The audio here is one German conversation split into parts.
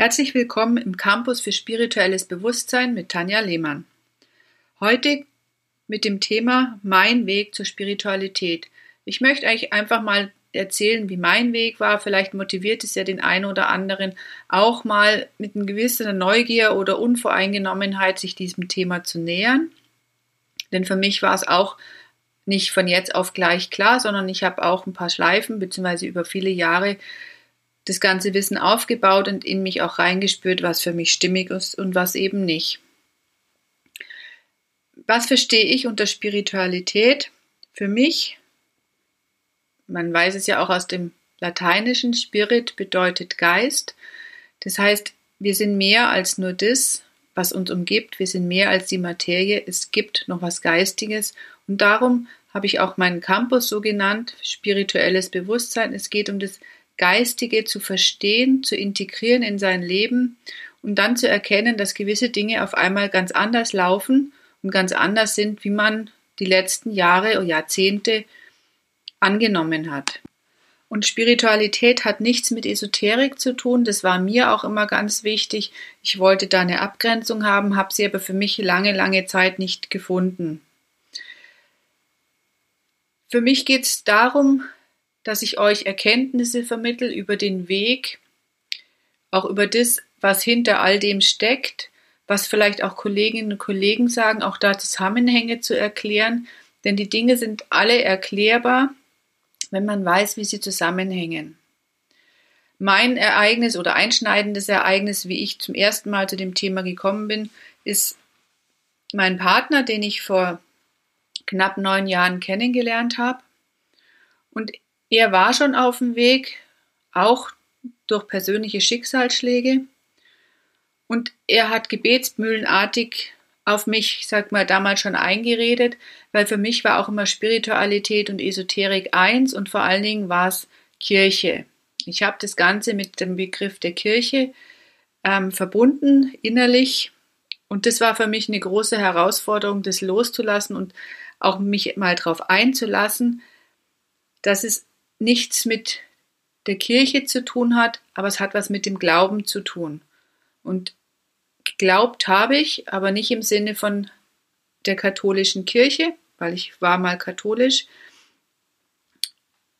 Herzlich willkommen im Campus für spirituelles Bewusstsein mit Tanja Lehmann. Heute mit dem Thema Mein Weg zur Spiritualität. Ich möchte euch einfach mal erzählen, wie mein Weg war. Vielleicht motiviert es ja den einen oder anderen auch mal mit einer gewissen Neugier oder Unvoreingenommenheit sich diesem Thema zu nähern. Denn für mich war es auch nicht von jetzt auf gleich klar, sondern ich habe auch ein paar Schleifen beziehungsweise über viele Jahre das ganze Wissen aufgebaut und in mich auch reingespürt, was für mich stimmig ist und was eben nicht. Was verstehe ich unter Spiritualität? Für mich, man weiß es ja auch aus dem Lateinischen, Spirit bedeutet Geist. Das heißt, wir sind mehr als nur das, was uns umgibt. Wir sind mehr als die Materie. Es gibt noch was Geistiges. Und darum habe ich auch meinen Campus so genannt, spirituelles Bewusstsein. Es geht um das Geistige zu verstehen, zu integrieren in sein Leben und dann zu erkennen, dass gewisse Dinge auf einmal ganz anders laufen und ganz anders sind, wie man die letzten Jahre oder Jahrzehnte angenommen hat. Und Spiritualität hat nichts mit Esoterik zu tun. Das war mir auch immer ganz wichtig. Ich wollte da eine Abgrenzung haben, habe sie aber für mich lange, lange Zeit nicht gefunden. Für mich geht es darum, dass ich euch Erkenntnisse vermittel über den Weg, auch über das, was hinter all dem steckt, was vielleicht auch Kolleginnen und Kollegen sagen, auch da Zusammenhänge zu erklären, denn die Dinge sind alle erklärbar, wenn man weiß, wie sie zusammenhängen. Mein Ereignis oder einschneidendes Ereignis, wie ich zum ersten Mal zu dem Thema gekommen bin, ist mein Partner, den ich vor knapp neun Jahren kennengelernt habe. Und er war schon auf dem Weg, auch durch persönliche Schicksalsschläge. Und er hat gebetsmühlenartig auf mich, ich sag mal, damals schon eingeredet, weil für mich war auch immer Spiritualität und Esoterik eins und vor allen Dingen war es Kirche. Ich habe das Ganze mit dem Begriff der Kirche ähm, verbunden, innerlich. Und das war für mich eine große Herausforderung, das loszulassen und auch mich mal darauf einzulassen, dass es nichts mit der Kirche zu tun hat, aber es hat was mit dem Glauben zu tun. Und geglaubt habe ich, aber nicht im Sinne von der katholischen Kirche, weil ich war mal katholisch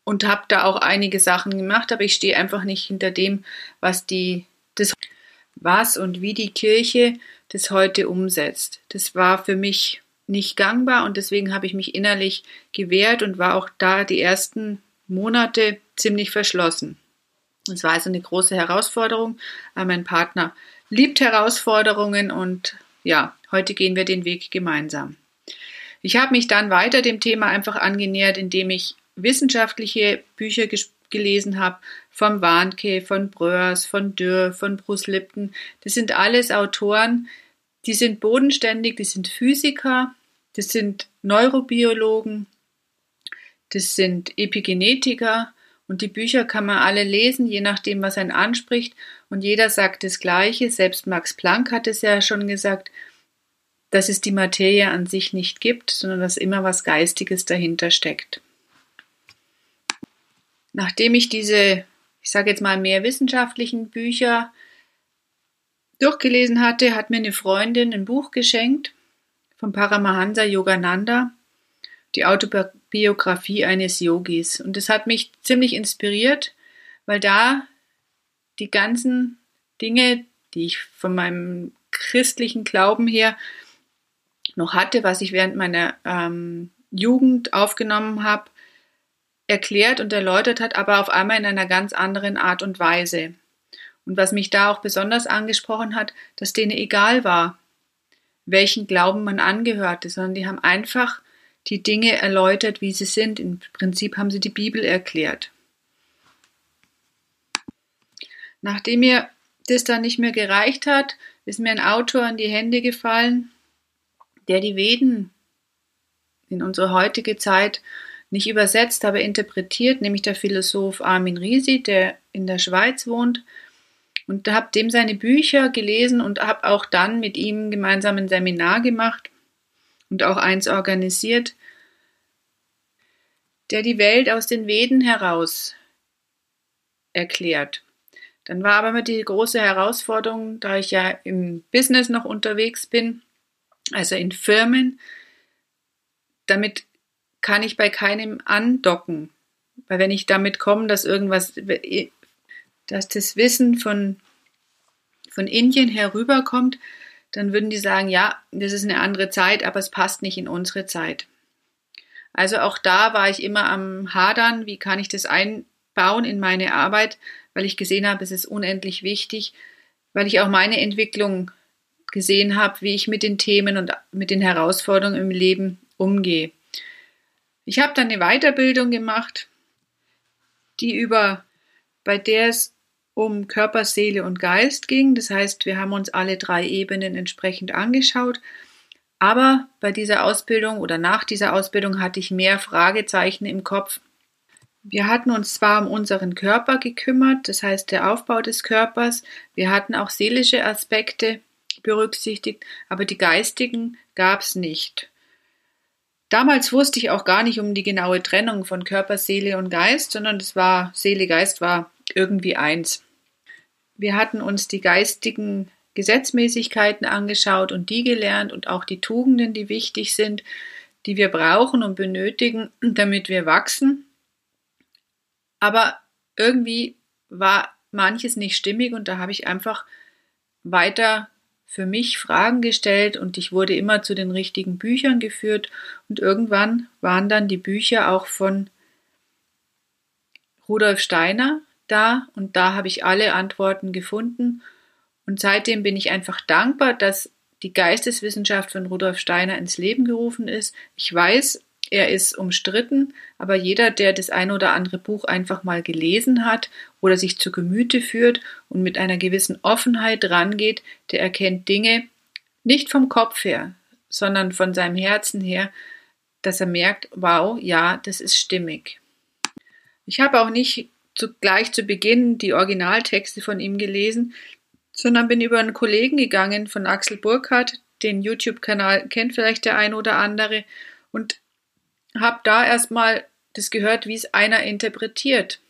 und habe da auch einige Sachen gemacht, aber ich stehe einfach nicht hinter dem, was die das was und wie die Kirche das heute umsetzt. Das war für mich nicht gangbar und deswegen habe ich mich innerlich gewehrt und war auch da die ersten Monate ziemlich verschlossen. Es war also eine große Herausforderung. Mein Partner liebt Herausforderungen und ja, heute gehen wir den Weg gemeinsam. Ich habe mich dann weiter dem Thema einfach angenähert, indem ich wissenschaftliche Bücher gelesen habe, vom Warnke, von Bröers, von Dürr, von Bruce Lipton. Das sind alles Autoren, die sind bodenständig, die sind Physiker, das sind Neurobiologen, das sind Epigenetiker und die Bücher kann man alle lesen, je nachdem, was einen anspricht. Und jeder sagt das Gleiche. Selbst Max Planck hat es ja schon gesagt, dass es die Materie an sich nicht gibt, sondern dass immer was Geistiges dahinter steckt. Nachdem ich diese, ich sage jetzt mal mehr wissenschaftlichen Bücher durchgelesen hatte, hat mir eine Freundin ein Buch geschenkt von Paramahansa Yogananda die Autobiografie eines Yogis. Und das hat mich ziemlich inspiriert, weil da die ganzen Dinge, die ich von meinem christlichen Glauben her noch hatte, was ich während meiner ähm, Jugend aufgenommen habe, erklärt und erläutert hat, aber auf einmal in einer ganz anderen Art und Weise. Und was mich da auch besonders angesprochen hat, dass denen egal war, welchen Glauben man angehörte, sondern die haben einfach die Dinge erläutert, wie sie sind. Im Prinzip haben sie die Bibel erklärt. Nachdem mir das dann nicht mehr gereicht hat, ist mir ein Autor in die Hände gefallen, der die Veden in unsere heutige Zeit nicht übersetzt, aber interpretiert, nämlich der Philosoph Armin Risi, der in der Schweiz wohnt. Und habe dem seine Bücher gelesen und habe auch dann mit ihm gemeinsam ein Seminar gemacht und auch eins organisiert, der die Welt aus den Veden heraus erklärt. Dann war aber immer die große Herausforderung, da ich ja im Business noch unterwegs bin, also in Firmen, damit kann ich bei keinem andocken. Weil wenn ich damit komme, dass irgendwas, dass das Wissen von, von Indien herüberkommt, dann würden die sagen, ja, das ist eine andere Zeit, aber es passt nicht in unsere Zeit. Also auch da war ich immer am Hadern, wie kann ich das einbauen in meine Arbeit, weil ich gesehen habe, es ist unendlich wichtig, weil ich auch meine Entwicklung gesehen habe, wie ich mit den Themen und mit den Herausforderungen im Leben umgehe. Ich habe dann eine Weiterbildung gemacht, die über, bei der es um Körper, Seele und Geist ging. Das heißt, wir haben uns alle drei Ebenen entsprechend angeschaut. Aber bei dieser Ausbildung oder nach dieser Ausbildung hatte ich mehr Fragezeichen im Kopf. Wir hatten uns zwar um unseren Körper gekümmert, das heißt der Aufbau des Körpers, wir hatten auch seelische Aspekte berücksichtigt, aber die geistigen gab es nicht. Damals wusste ich auch gar nicht um die genaue Trennung von Körper, Seele und Geist, sondern es war Seele, Geist war irgendwie eins. Wir hatten uns die geistigen Gesetzmäßigkeiten angeschaut und die gelernt und auch die Tugenden, die wichtig sind, die wir brauchen und benötigen, damit wir wachsen. Aber irgendwie war manches nicht stimmig und da habe ich einfach weiter für mich Fragen gestellt und ich wurde immer zu den richtigen Büchern geführt und irgendwann waren dann die Bücher auch von Rudolf Steiner da und da habe ich alle Antworten gefunden und seitdem bin ich einfach dankbar, dass die Geisteswissenschaft von Rudolf Steiner ins Leben gerufen ist. Ich weiß, er ist umstritten, aber jeder, der das ein oder andere Buch einfach mal gelesen hat oder sich zu Gemüte führt und mit einer gewissen Offenheit rangeht, der erkennt Dinge nicht vom Kopf her, sondern von seinem Herzen her, dass er merkt, wow, ja, das ist stimmig. Ich habe auch nicht zu, gleich zu Beginn die Originaltexte von ihm gelesen, sondern bin über einen Kollegen gegangen von Axel Burkhardt, den YouTube-Kanal kennt vielleicht der ein oder andere, und habe da erstmal das gehört, wie es einer interpretiert.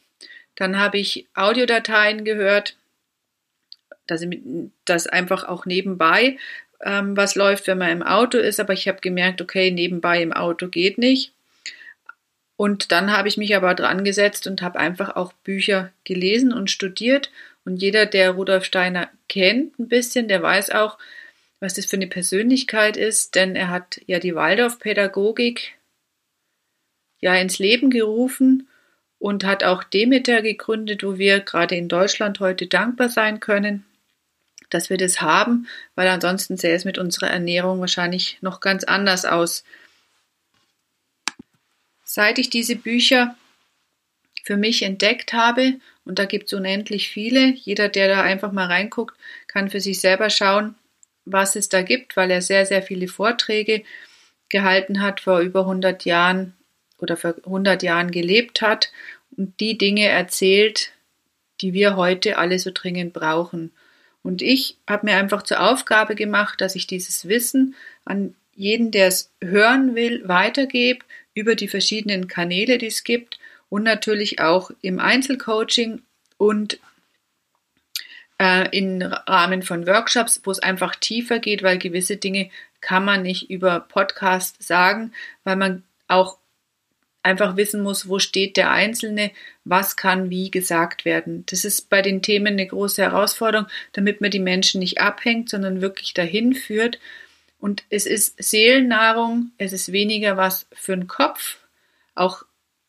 Dann habe ich Audiodateien gehört, dass, das einfach auch nebenbei ähm, was läuft, wenn man im Auto ist, aber ich habe gemerkt, okay, nebenbei im Auto geht nicht. Und dann habe ich mich aber dran gesetzt und habe einfach auch Bücher gelesen und studiert. Und jeder, der Rudolf Steiner kennt ein bisschen, der weiß auch, was das für eine Persönlichkeit ist, denn er hat ja die Waldorfpädagogik ja ins Leben gerufen und hat auch Demeter gegründet, wo wir gerade in Deutschland heute dankbar sein können, dass wir das haben, weil ansonsten sähe es mit unserer Ernährung wahrscheinlich noch ganz anders aus. Seit ich diese Bücher für mich entdeckt habe, und da gibt es unendlich viele, jeder, der da einfach mal reinguckt, kann für sich selber schauen, was es da gibt, weil er sehr, sehr viele Vorträge gehalten hat, vor über 100 Jahren oder vor 100 Jahren gelebt hat und die Dinge erzählt, die wir heute alle so dringend brauchen. Und ich habe mir einfach zur Aufgabe gemacht, dass ich dieses Wissen an jeden, der es hören will, weitergebe über die verschiedenen Kanäle, die es gibt und natürlich auch im Einzelcoaching und äh, im Rahmen von Workshops, wo es einfach tiefer geht, weil gewisse Dinge kann man nicht über Podcast sagen, weil man auch einfach wissen muss, wo steht der Einzelne, was kann wie gesagt werden. Das ist bei den Themen eine große Herausforderung, damit man die Menschen nicht abhängt, sondern wirklich dahin führt. Und es ist Seelennahrung, es ist weniger was für den Kopf. Auch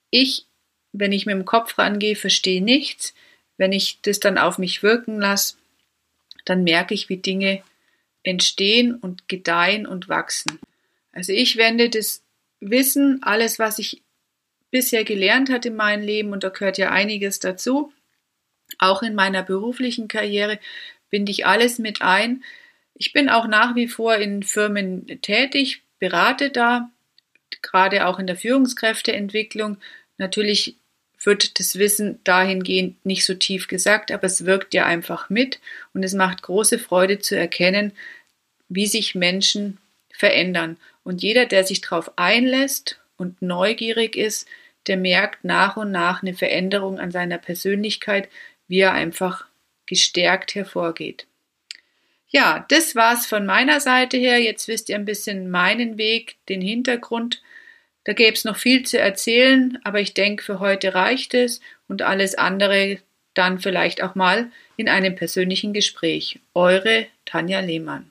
ich, wenn ich mit dem Kopf rangehe, verstehe nichts. Wenn ich das dann auf mich wirken lasse, dann merke ich, wie Dinge entstehen und gedeihen und wachsen. Also ich wende das Wissen, alles, was ich bisher gelernt hat in meinem Leben, und da gehört ja einiges dazu, auch in meiner beruflichen Karriere, binde ich alles mit ein, ich bin auch nach wie vor in Firmen tätig, berate da, gerade auch in der Führungskräfteentwicklung. Natürlich wird das Wissen dahingehend nicht so tief gesagt, aber es wirkt ja einfach mit und es macht große Freude zu erkennen, wie sich Menschen verändern. Und jeder, der sich darauf einlässt und neugierig ist, der merkt nach und nach eine Veränderung an seiner Persönlichkeit, wie er einfach gestärkt hervorgeht. Ja, das war's von meiner Seite her. Jetzt wisst ihr ein bisschen meinen Weg, den Hintergrund. Da gäbe es noch viel zu erzählen, aber ich denke, für heute reicht es und alles andere dann vielleicht auch mal in einem persönlichen Gespräch. Eure Tanja Lehmann.